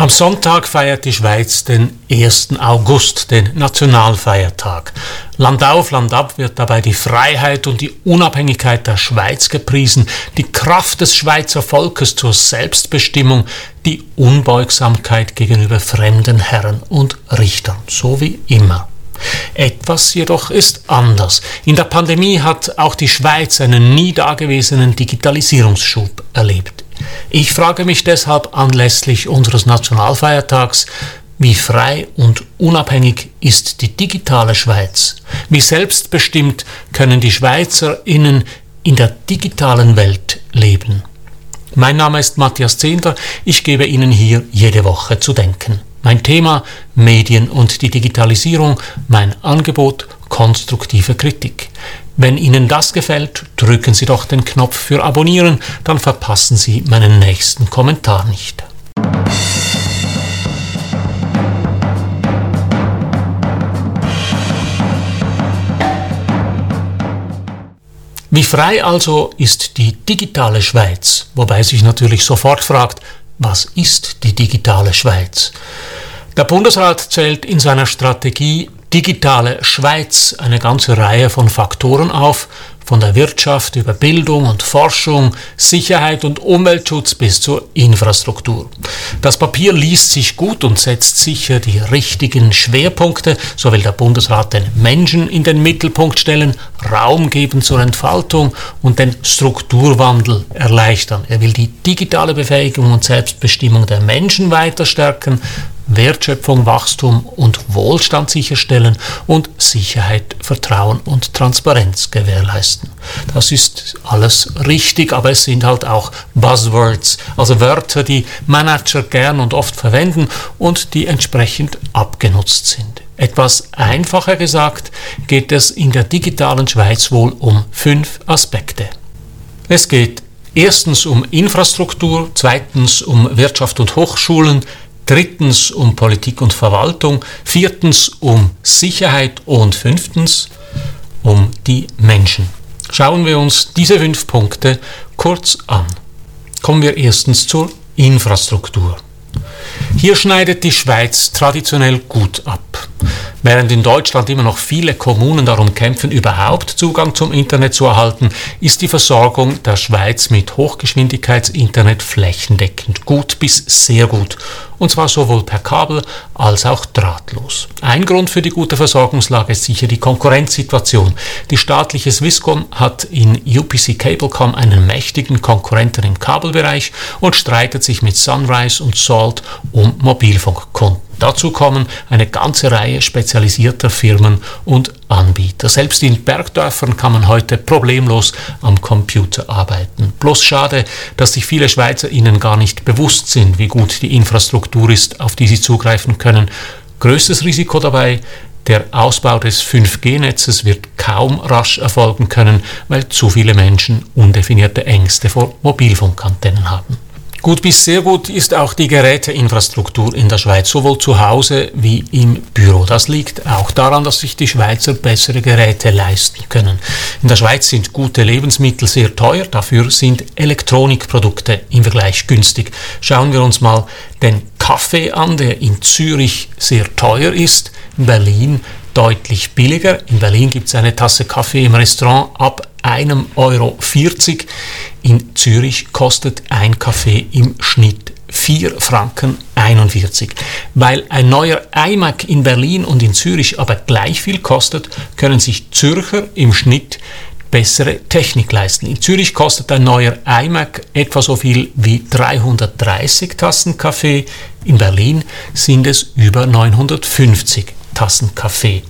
Am Sonntag feiert die Schweiz den 1. August, den Nationalfeiertag. Land auf, Land ab wird dabei die Freiheit und die Unabhängigkeit der Schweiz gepriesen, die Kraft des Schweizer Volkes zur Selbstbestimmung, die Unbeugsamkeit gegenüber fremden Herren und Richtern, so wie immer. Etwas jedoch ist anders. In der Pandemie hat auch die Schweiz einen nie dagewesenen Digitalisierungsschub erlebt. Ich frage mich deshalb anlässlich unseres Nationalfeiertags, wie frei und unabhängig ist die digitale Schweiz? Wie selbstbestimmt können die Schweizerinnen in der digitalen Welt leben? Mein Name ist Matthias Zehnder, ich gebe Ihnen hier jede Woche zu denken. Mein Thema Medien und die Digitalisierung, mein Angebot konstruktive Kritik. Wenn Ihnen das gefällt, drücken Sie doch den Knopf für Abonnieren, dann verpassen Sie meinen nächsten Kommentar nicht. Wie frei also ist die digitale Schweiz? Wobei sich natürlich sofort fragt, was ist die digitale Schweiz? Der Bundesrat zählt in seiner Strategie digitale Schweiz eine ganze Reihe von Faktoren auf, von der Wirtschaft über Bildung und Forschung, Sicherheit und Umweltschutz bis zur Infrastruktur. Das Papier liest sich gut und setzt sicher die richtigen Schwerpunkte. So will der Bundesrat den Menschen in den Mittelpunkt stellen, Raum geben zur Entfaltung und den Strukturwandel erleichtern. Er will die digitale Befähigung und Selbstbestimmung der Menschen weiter stärken, Wertschöpfung, Wachstum und Wohlstand sicherstellen und Sicherheit, Vertrauen und Transparenz gewährleisten. Das ist alles richtig, aber es sind halt auch Buzzwords, also Wörter, die Manager gern und oft verwenden und die entsprechend abgenutzt sind. Etwas einfacher gesagt geht es in der digitalen Schweiz wohl um fünf Aspekte. Es geht erstens um Infrastruktur, zweitens um Wirtschaft und Hochschulen, drittens um Politik und Verwaltung, viertens um Sicherheit und fünftens um die Menschen. Schauen wir uns diese fünf Punkte kurz an. Kommen wir erstens zur Infrastruktur. Hier schneidet die Schweiz traditionell gut ab. Während in Deutschland immer noch viele Kommunen darum kämpfen, überhaupt Zugang zum Internet zu erhalten, ist die Versorgung der Schweiz mit Hochgeschwindigkeitsinternet flächendeckend gut bis sehr gut. Und zwar sowohl per Kabel als auch drahtlos. Ein Grund für die gute Versorgungslage ist sicher die Konkurrenzsituation. Die staatliche Swisscom hat in UPC Cablecom einen mächtigen Konkurrenten im Kabelbereich und streitet sich mit Sunrise und Salt um Mobilfunkkunden. Dazu kommen eine ganze Reihe spezialisierter Firmen und Anbieter. Selbst in Bergdörfern kann man heute problemlos am Computer arbeiten. Bloß schade, dass sich viele Schweizer ihnen gar nicht bewusst sind, wie gut die Infrastruktur ist, auf die sie zugreifen können. Größtes Risiko dabei, der Ausbau des 5G-Netzes wird kaum rasch erfolgen können, weil zu viele Menschen undefinierte Ängste vor Mobilfunkantennen haben. Gut bis sehr gut ist auch die Geräteinfrastruktur in der Schweiz, sowohl zu Hause wie im Büro. Das liegt auch daran, dass sich die Schweizer bessere Geräte leisten können. In der Schweiz sind gute Lebensmittel sehr teuer, dafür sind Elektronikprodukte im Vergleich günstig. Schauen wir uns mal den Kaffee an, der in Zürich sehr teuer ist, in Berlin deutlich billiger. In Berlin gibt es eine Tasse Kaffee im Restaurant ab einem Euro. In Zürich kostet ein Kaffee im Schnitt 4 Franken 41. Weil ein neuer iMac in Berlin und in Zürich aber gleich viel kostet, können sich Zürcher im Schnitt bessere Technik leisten. In Zürich kostet ein neuer iMac etwa so viel wie 330 Tassen Kaffee, in Berlin sind es über 950 Tassen Kaffee.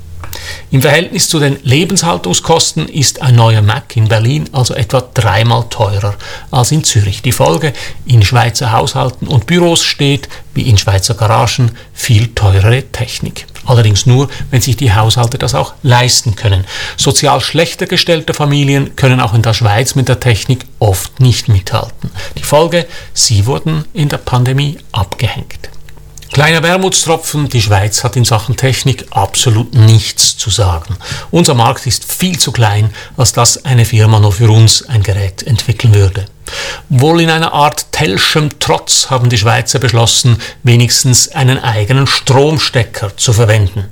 Im Verhältnis zu den Lebenshaltungskosten ist ein neuer Mac in Berlin also etwa dreimal teurer als in Zürich. Die Folge, in Schweizer Haushalten und Büros steht, wie in Schweizer Garagen, viel teurere Technik. Allerdings nur, wenn sich die Haushalte das auch leisten können. Sozial schlechter gestellte Familien können auch in der Schweiz mit der Technik oft nicht mithalten. Die Folge, sie wurden in der Pandemie abgehängt. Kleiner Wermutstropfen, die Schweiz hat in Sachen Technik absolut nichts zu sagen. Unser Markt ist viel zu klein, als dass eine Firma nur für uns ein Gerät entwickeln würde. Wohl in einer Art Telschem Trotz haben die Schweizer beschlossen, wenigstens einen eigenen Stromstecker zu verwenden.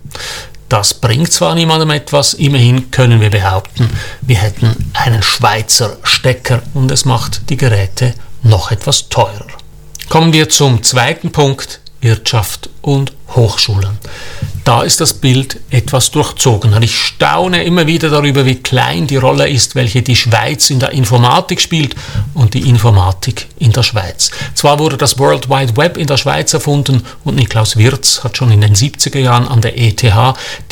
Das bringt zwar niemandem etwas, immerhin können wir behaupten, wir hätten einen Schweizer Stecker und es macht die Geräte noch etwas teurer. Kommen wir zum zweiten Punkt, Wirtschaft und Hochschulen. Da ist das Bild etwas durchzogener. Ich staune immer wieder darüber, wie klein die Rolle ist, welche die Schweiz in der Informatik spielt und die Informatik in der Schweiz. Zwar wurde das World Wide Web in der Schweiz erfunden und Niklaus Wirz hat schon in den 70er Jahren an der ETH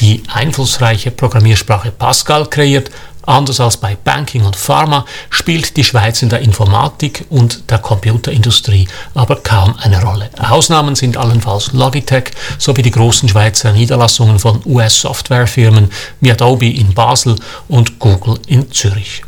die einflussreiche Programmiersprache Pascal kreiert, Anders als bei Banking und Pharma spielt die Schweiz in der Informatik und der Computerindustrie aber kaum eine Rolle. Ausnahmen sind allenfalls Logitech sowie die großen Schweizer Niederlassungen von US-Softwarefirmen wie Adobe in Basel und Google in Zürich.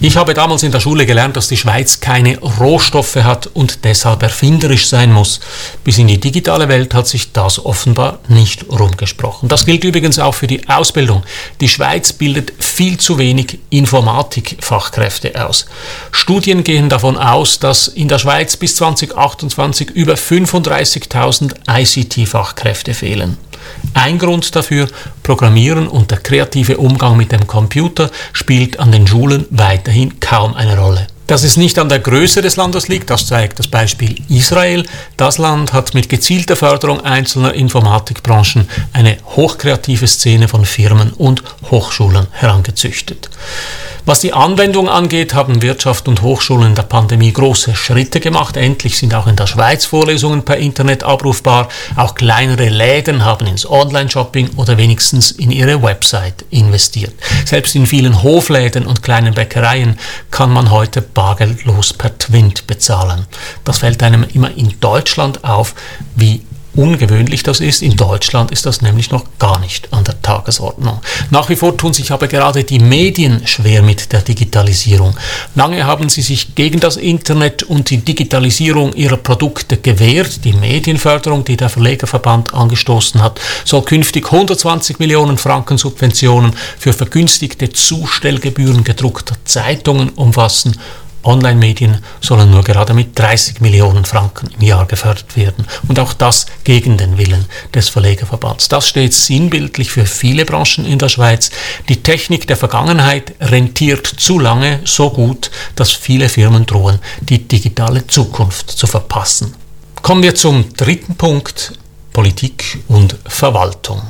Ich habe damals in der Schule gelernt, dass die Schweiz keine Rohstoffe hat und deshalb erfinderisch sein muss. Bis in die digitale Welt hat sich das offenbar nicht rumgesprochen. Das gilt übrigens auch für die Ausbildung. Die Schweiz bildet viel zu wenig Informatikfachkräfte aus. Studien gehen davon aus, dass in der Schweiz bis 2028 über 35.000 ICT-Fachkräfte fehlen. Ein Grund dafür, Programmieren und der kreative Umgang mit dem Computer spielt an den Schulen weiterhin kaum eine Rolle. Dass es nicht an der Größe des Landes liegt, das zeigt das Beispiel Israel. Das Land hat mit gezielter Förderung einzelner Informatikbranchen eine hochkreative Szene von Firmen und Hochschulen herangezüchtet. Was die Anwendung angeht, haben Wirtschaft und Hochschulen in der Pandemie große Schritte gemacht. Endlich sind auch in der Schweiz Vorlesungen per Internet abrufbar. Auch kleinere Läden haben ins Online-Shopping oder wenigstens in ihre Website investiert. Selbst in vielen Hofläden und kleinen Bäckereien kann man heute bargeldlos per Twint bezahlen. Das fällt einem immer in Deutschland auf, wie ungewöhnlich das ist. In Deutschland ist das nämlich noch gar nicht an der Tagesordnung. Nach wie vor tun sich aber gerade die Medien schwer mit der Digitalisierung. Lange haben sie sich gegen das Internet und die Digitalisierung ihrer Produkte gewehrt. Die Medienförderung, die der Verlegerverband angestoßen hat, soll künftig 120 Millionen Franken Subventionen für vergünstigte Zustellgebühren gedruckter Zeitungen umfassen Online-Medien sollen nur gerade mit 30 Millionen Franken im Jahr gefördert werden. Und auch das gegen den Willen des Verlegerverbands. Das steht sinnbildlich für viele Branchen in der Schweiz. Die Technik der Vergangenheit rentiert zu lange so gut, dass viele Firmen drohen, die digitale Zukunft zu verpassen. Kommen wir zum dritten Punkt, Politik und Verwaltung.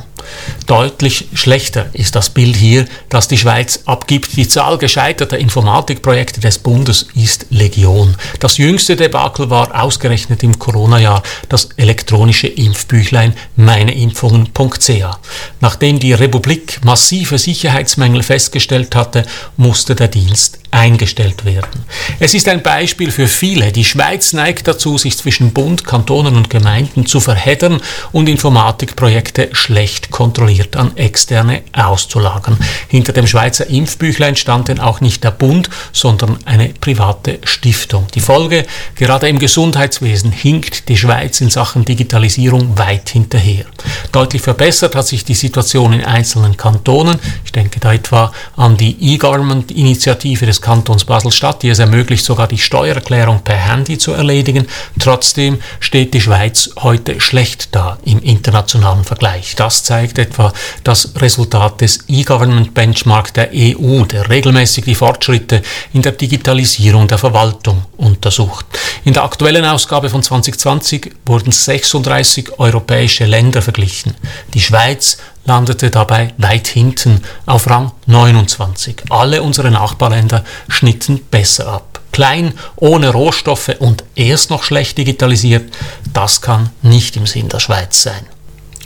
Deutlich schlechter ist das Bild hier, das die Schweiz abgibt. Die Zahl gescheiterter Informatikprojekte des Bundes ist Legion. Das jüngste Debakel war ausgerechnet im Corona-Jahr das elektronische Impfbüchlein meineimpfungen.ca. Nachdem die Republik massive Sicherheitsmängel festgestellt hatte, musste der Dienst eingestellt werden. Es ist ein Beispiel für viele. Die Schweiz neigt dazu, sich zwischen Bund, Kantonen und Gemeinden zu verheddern und Informatikprojekte schlecht kontrolliert an Externe auszulagern. Hinter dem Schweizer Impfbüchlein stand denn auch nicht der Bund, sondern eine private Stiftung. Die Folge, gerade im Gesundheitswesen hinkt die Schweiz in Sachen Digitalisierung weit hinterher. Deutlich verbessert hat sich die Situation in einzelnen Kantonen. Ich denke da etwa an die E-Government-Initiative des Kantons Basel-Stadt, die es ermöglicht, sogar die Steuererklärung per Handy zu erledigen. Trotzdem steht die Schweiz heute schlecht da im internationalen Vergleich. Das zeigt etwa das Resultat des E-Government Benchmark der EU, der regelmäßig die Fortschritte in der Digitalisierung der Verwaltung untersucht. In der aktuellen Ausgabe von 2020 wurden 36 europäische Länder verglichen. Die Schweiz landete dabei weit hinten auf Rang 29. Alle unsere Nachbarländer schnitten besser ab. Klein, ohne Rohstoffe und erst noch schlecht digitalisiert, das kann nicht im Sinn der Schweiz sein.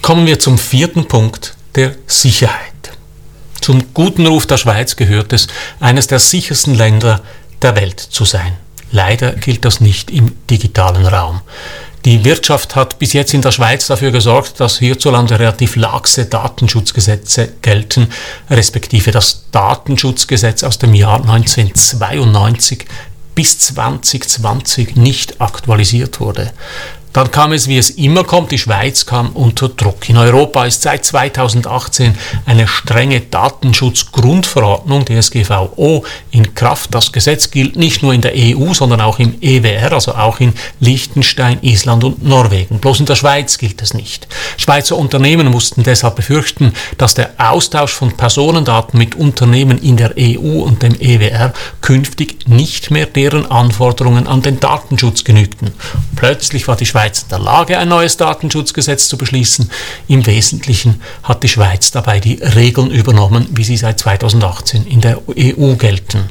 Kommen wir zum vierten Punkt, der Sicherheit. Zum guten Ruf der Schweiz gehört es, eines der sichersten Länder der Welt zu sein. Leider gilt das nicht im digitalen Raum. Die Wirtschaft hat bis jetzt in der Schweiz dafür gesorgt, dass hierzulande relativ laxe Datenschutzgesetze gelten, respektive das Datenschutzgesetz aus dem Jahr 1992 bis 2020 nicht aktualisiert wurde. Dann kam es, wie es immer kommt, die Schweiz kam unter Druck. In Europa ist seit 2018 eine strenge Datenschutzgrundverordnung, DSGVO, in Kraft. Das Gesetz gilt nicht nur in der EU, sondern auch im EWR, also auch in Liechtenstein, Island und Norwegen. Bloß in der Schweiz gilt es nicht. Schweizer Unternehmen mussten deshalb befürchten, dass der Austausch von Personendaten mit Unternehmen in der EU und dem EWR künftig nicht mehr deren Anforderungen an den Datenschutz genügten. Plötzlich war die Schweiz Schweiz in der Lage, ein neues Datenschutzgesetz zu beschließen. Im Wesentlichen hat die Schweiz dabei die Regeln übernommen, wie sie seit 2018 in der EU gelten.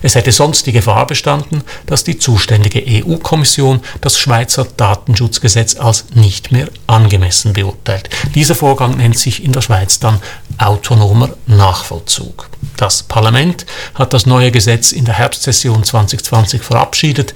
Es hätte sonst die Gefahr bestanden, dass die zuständige EU-Kommission das Schweizer Datenschutzgesetz als nicht mehr angemessen beurteilt. Dieser Vorgang nennt sich in der Schweiz dann autonomer Nachvollzug. Das Parlament hat das neue Gesetz in der Herbstsession 2020 verabschiedet.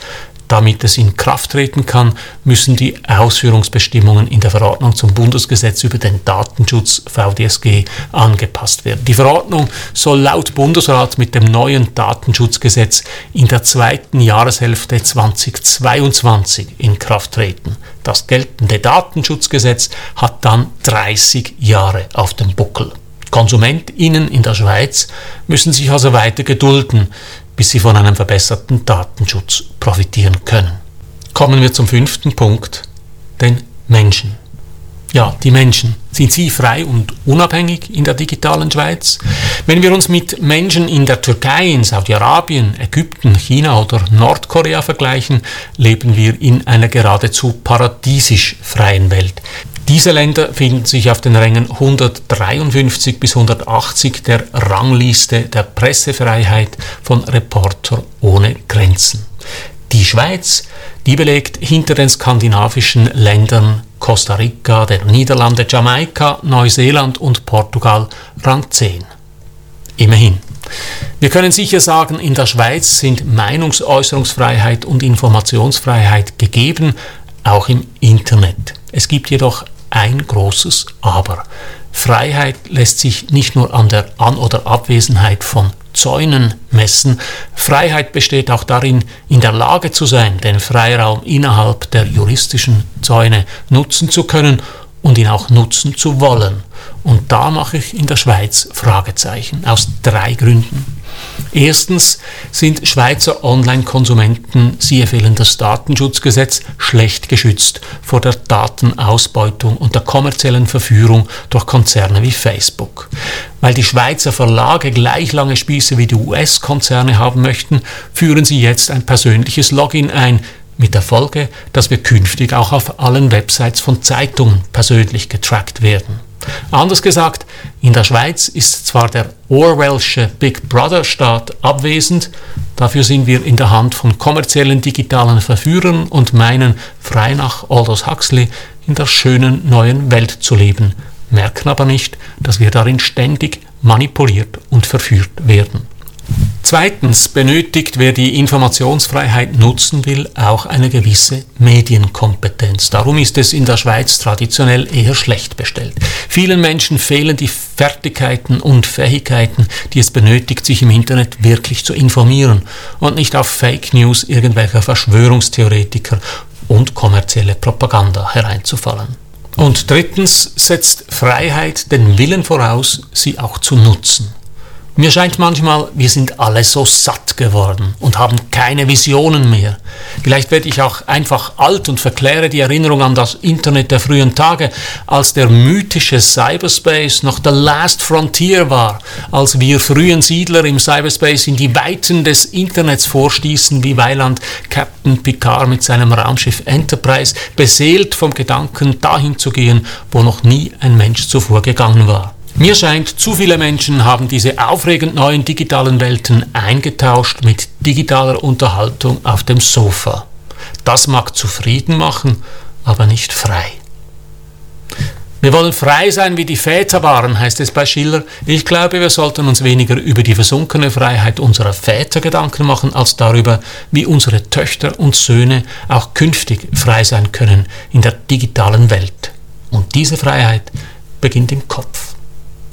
Damit es in Kraft treten kann, müssen die Ausführungsbestimmungen in der Verordnung zum Bundesgesetz über den Datenschutz VDSG angepasst werden. Die Verordnung soll laut Bundesrat mit dem neuen Datenschutzgesetz in der zweiten Jahreshälfte 2022 in Kraft treten. Das geltende Datenschutzgesetz hat dann 30 Jahre auf dem Buckel. KonsumentInnen in der Schweiz müssen sich also weiter gedulden, bis sie von einem verbesserten Datenschutz profitieren können. Kommen wir zum fünften Punkt, den Menschen. Ja, die Menschen. Sind sie frei und unabhängig in der digitalen Schweiz? Wenn wir uns mit Menschen in der Türkei, in Saudi-Arabien, Ägypten, China oder Nordkorea vergleichen, leben wir in einer geradezu paradiesisch freien Welt. Diese Länder finden sich auf den Rängen 153 bis 180 der Rangliste der Pressefreiheit von Reporter ohne Grenzen. Die Schweiz, die belegt hinter den skandinavischen Ländern Costa Rica, der Niederlande, Jamaika, Neuseeland und Portugal Rang 10. Immerhin. Wir können sicher sagen, in der Schweiz sind Meinungsäußerungsfreiheit und Informationsfreiheit gegeben, auch im Internet. Es gibt jedoch ein großes Aber. Freiheit lässt sich nicht nur an der An- oder Abwesenheit von Zäunen messen. Freiheit besteht auch darin, in der Lage zu sein, den Freiraum innerhalb der juristischen Zäune nutzen zu können und ihn auch nutzen zu wollen. Und da mache ich in der Schweiz Fragezeichen aus drei Gründen. Erstens sind Schweizer Online-Konsumenten, siehe fehlendes Datenschutzgesetz, schlecht geschützt vor der Datenausbeutung und der kommerziellen Verführung durch Konzerne wie Facebook. Weil die Schweizer Verlage gleich lange Spieße wie die US-Konzerne haben möchten, führen sie jetzt ein persönliches Login ein, mit der Folge, dass wir künftig auch auf allen Websites von Zeitungen persönlich getrackt werden. Anders gesagt, in der Schweiz ist zwar der Orwellsche Big Brother Staat abwesend, dafür sind wir in der Hand von kommerziellen digitalen Verführern und meinen, frei nach Aldous Huxley, in der schönen neuen Welt zu leben, merken aber nicht, dass wir darin ständig manipuliert und verführt werden. Zweitens benötigt, wer die Informationsfreiheit nutzen will, auch eine gewisse Medienkompetenz. Darum ist es in der Schweiz traditionell eher schlecht bestellt. Vielen Menschen fehlen die Fertigkeiten und Fähigkeiten, die es benötigt, sich im Internet wirklich zu informieren und nicht auf Fake News irgendwelcher Verschwörungstheoretiker und kommerzielle Propaganda hereinzufallen. Und drittens setzt Freiheit den Willen voraus, sie auch zu nutzen. Mir scheint manchmal, wir sind alle so satt geworden und haben keine Visionen mehr. Vielleicht werde ich auch einfach alt und verkläre die Erinnerung an das Internet der frühen Tage, als der mythische Cyberspace noch the last frontier war, als wir frühen Siedler im Cyberspace in die Weiten des Internets vorstießen, wie Weiland Captain Picard mit seinem Raumschiff Enterprise, beseelt vom Gedanken, dahin zu gehen, wo noch nie ein Mensch zuvor gegangen war. Mir scheint, zu viele Menschen haben diese aufregend neuen digitalen Welten eingetauscht mit digitaler Unterhaltung auf dem Sofa. Das mag zufrieden machen, aber nicht frei. Wir wollen frei sein, wie die Väter waren, heißt es bei Schiller. Ich glaube, wir sollten uns weniger über die versunkene Freiheit unserer Väter Gedanken machen, als darüber, wie unsere Töchter und Söhne auch künftig frei sein können in der digitalen Welt. Und diese Freiheit beginnt im Kopf.